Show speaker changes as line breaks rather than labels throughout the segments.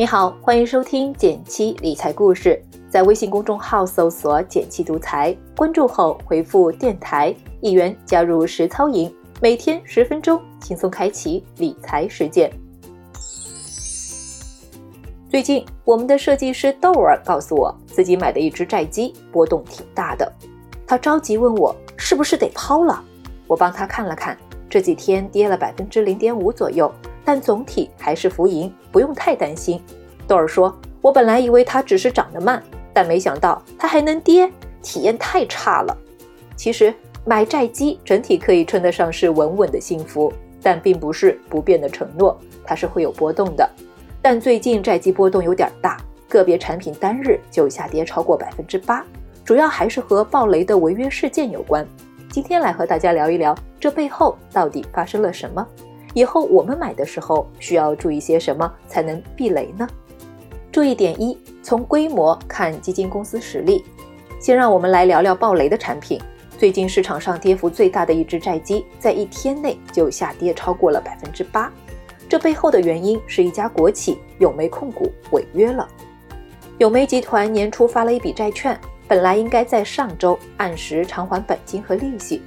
你好，欢迎收听减七理财故事。在微信公众号搜索“减七独裁，关注后回复“电台”一元加入实操营，每天十分钟，轻松开启理财实践。最近，我们的设计师豆儿告诉我，自己买的一只债基波动挺大的，他着急问我是不是得抛了。我帮他看了看，这几天跌了百分之零点五左右。但总体还是浮盈，不用太担心。豆儿说：“我本来以为它只是涨得慢，但没想到它还能跌，体验太差了。”其实买债基整体可以称得上是稳稳的幸福，但并不是不变的承诺，它是会有波动的。但最近债基波动有点大，个别产品单日就下跌超过百分之八，主要还是和暴雷的违约事件有关。今天来和大家聊一聊，这背后到底发生了什么。以后我们买的时候需要注意些什么才能避雷呢？注意点一：从规模看基金公司实力。先让我们来聊聊暴雷的产品。最近市场上跌幅最大的一只债基，在一天内就下跌超过了百分之八。这背后的原因是一家国企永煤控股违约了。永煤集团年初发了一笔债券，本来应该在上周按时偿还本金和利息，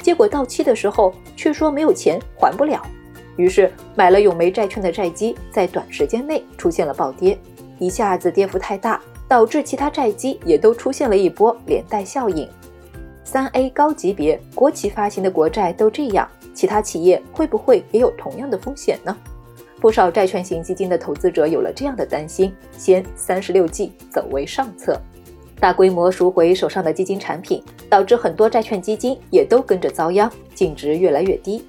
结果到期的时候却说没有钱还不了。于是买了永煤债券的债基在短时间内出现了暴跌，一下子跌幅太大，导致其他债基也都出现了一波连带效应。三 A 高级别国企发行的国债都这样，其他企业会不会也有同样的风险呢？不少债券型基金的投资者有了这样的担心，先三十六计走为上策，大规模赎回手上的基金产品，导致很多债券基金也都跟着遭殃，净值越来越低。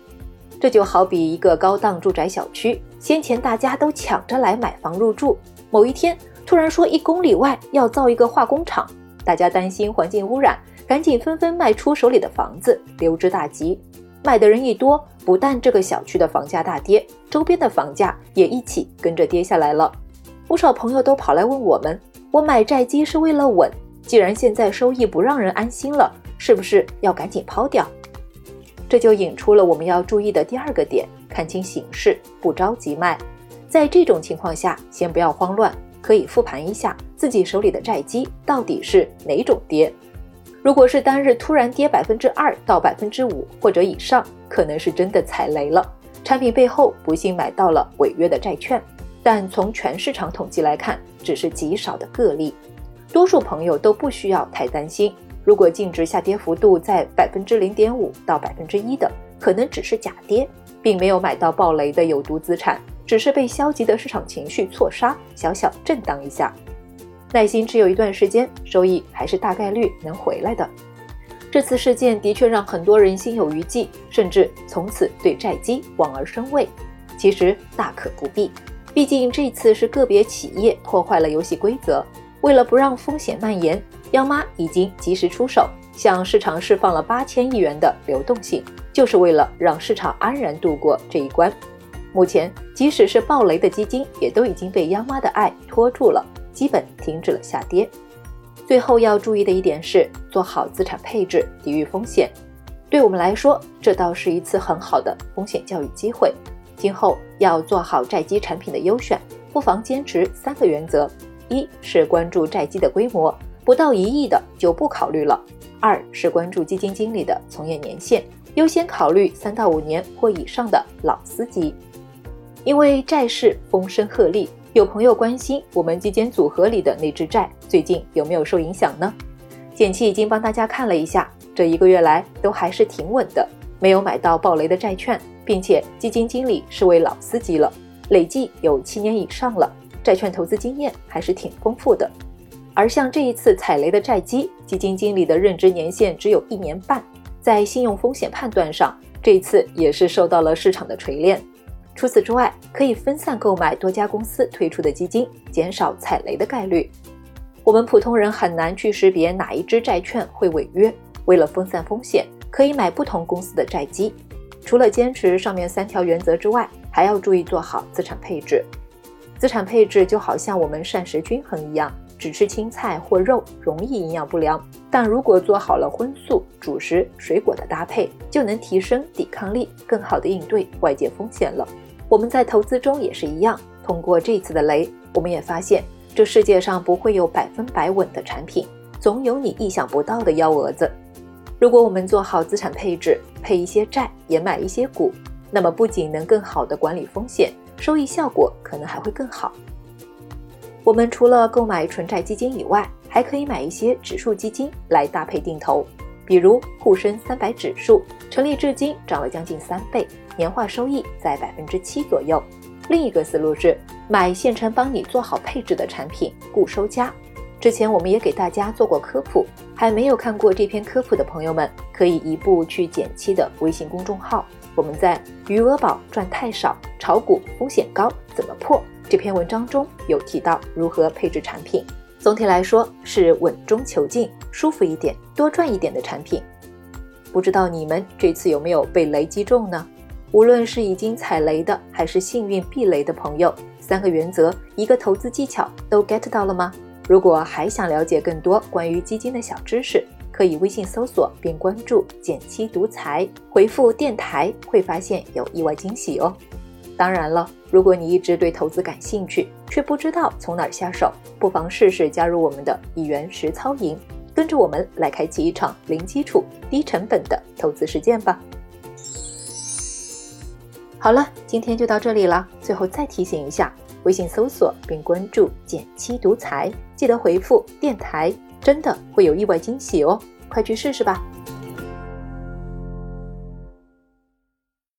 这就好比一个高档住宅小区，先前大家都抢着来买房入住，某一天突然说一公里外要造一个化工厂，大家担心环境污染，赶紧纷纷卖出手里的房子，溜之大吉。买的人一多，不但这个小区的房价大跌，周边的房价也一起跟着跌下来了。不少朋友都跑来问我们：我买债基是为了稳，既然现在收益不让人安心了，是不是要赶紧抛掉？这就引出了我们要注意的第二个点：看清形势，不着急卖。在这种情况下，先不要慌乱，可以复盘一下自己手里的债基到底是哪种跌。如果是单日突然跌百分之二到百分之五或者以上，可能是真的踩雷了，产品背后不幸买到了违约的债券。但从全市场统计来看，只是极少的个例，多数朋友都不需要太担心。如果净值下跌幅度在百分之零点五到百分之一的，可能只是假跌，并没有买到暴雷的有毒资产，只是被消极的市场情绪错杀，小小震荡一下。耐心持有一段时间，收益还是大概率能回来的。这次事件的确让很多人心有余悸，甚至从此对债基望而生畏。其实大可不必，毕竟这次是个别企业破坏了游戏规则，为了不让风险蔓延。央妈已经及时出手，向市场释放了八千亿元的流动性，就是为了让市场安然度过这一关。目前，即使是暴雷的基金，也都已经被央妈的爱拖住了，基本停止了下跌。最后要注意的一点是，做好资产配置，抵御风险。对我们来说，这倒是一次很好的风险教育机会。今后要做好债基产品的优选，不妨坚持三个原则：一是关注债基的规模。不到一亿的就不考虑了。二是关注基金经理的从业年限，优先考虑三到五年或以上的老司机。因为债市风声鹤唳，有朋友关心我们基金组合里的那只债最近有没有受影响呢？简七已经帮大家看了一下，这一个月来都还是挺稳的，没有买到暴雷的债券，并且基金经理是位老司机了，累计有七年以上了，债券投资经验还是挺丰富的。而像这一次踩雷的债基，基金经理的任职年限只有一年半，在信用风险判断上，这一次也是受到了市场的锤炼。除此之外，可以分散购买多家公司推出的基金，减少踩雷的概率。我们普通人很难去识别哪一支债券会违约，为了分散风险，可以买不同公司的债基。除了坚持上面三条原则之外，还要注意做好资产配置。资产配置就好像我们膳食均衡一样。只吃青菜或肉容易营养不良，但如果做好了荤素、主食、水果的搭配，就能提升抵抗力，更好的应对外界风险了。我们在投资中也是一样，通过这次的雷，我们也发现，这世界上不会有百分百稳的产品，总有你意想不到的幺蛾子。如果我们做好资产配置，配一些债，也买一些股，那么不仅能更好的管理风险，收益效果可能还会更好。我们除了购买纯债基金以外，还可以买一些指数基金来搭配定投，比如沪深三百指数，成立至今涨了将近三倍，年化收益在百分之七左右。另一个思路是买现成帮你做好配置的产品，固收加。之前我们也给大家做过科普，还没有看过这篇科普的朋友们，可以移步去简七的微信公众号。我们在“余额宝赚太少，炒股风险高，怎么破”这篇文章中有提到如何配置产品。总体来说是稳中求进，舒服一点，多赚一点的产品。不知道你们这次有没有被雷击中呢？无论是已经踩雷的，还是幸运避雷的朋友，三个原则，一个投资技巧都 get 到了吗？如果还想了解更多关于基金的小知识，可以微信搜索并关注“减七独裁”，回复“电台”会发现有意外惊喜哦。当然了，如果你一直对投资感兴趣，却不知道从哪儿下手，不妨试试加入我们的一元实操营，跟着我们来开启一场零基础、低成本的投资实践吧。好了，今天就到这里了。最后再提醒一下。微信搜索并关注“减七独裁”，记得回复“电台”，真的会有意外惊喜哦！快去试试吧。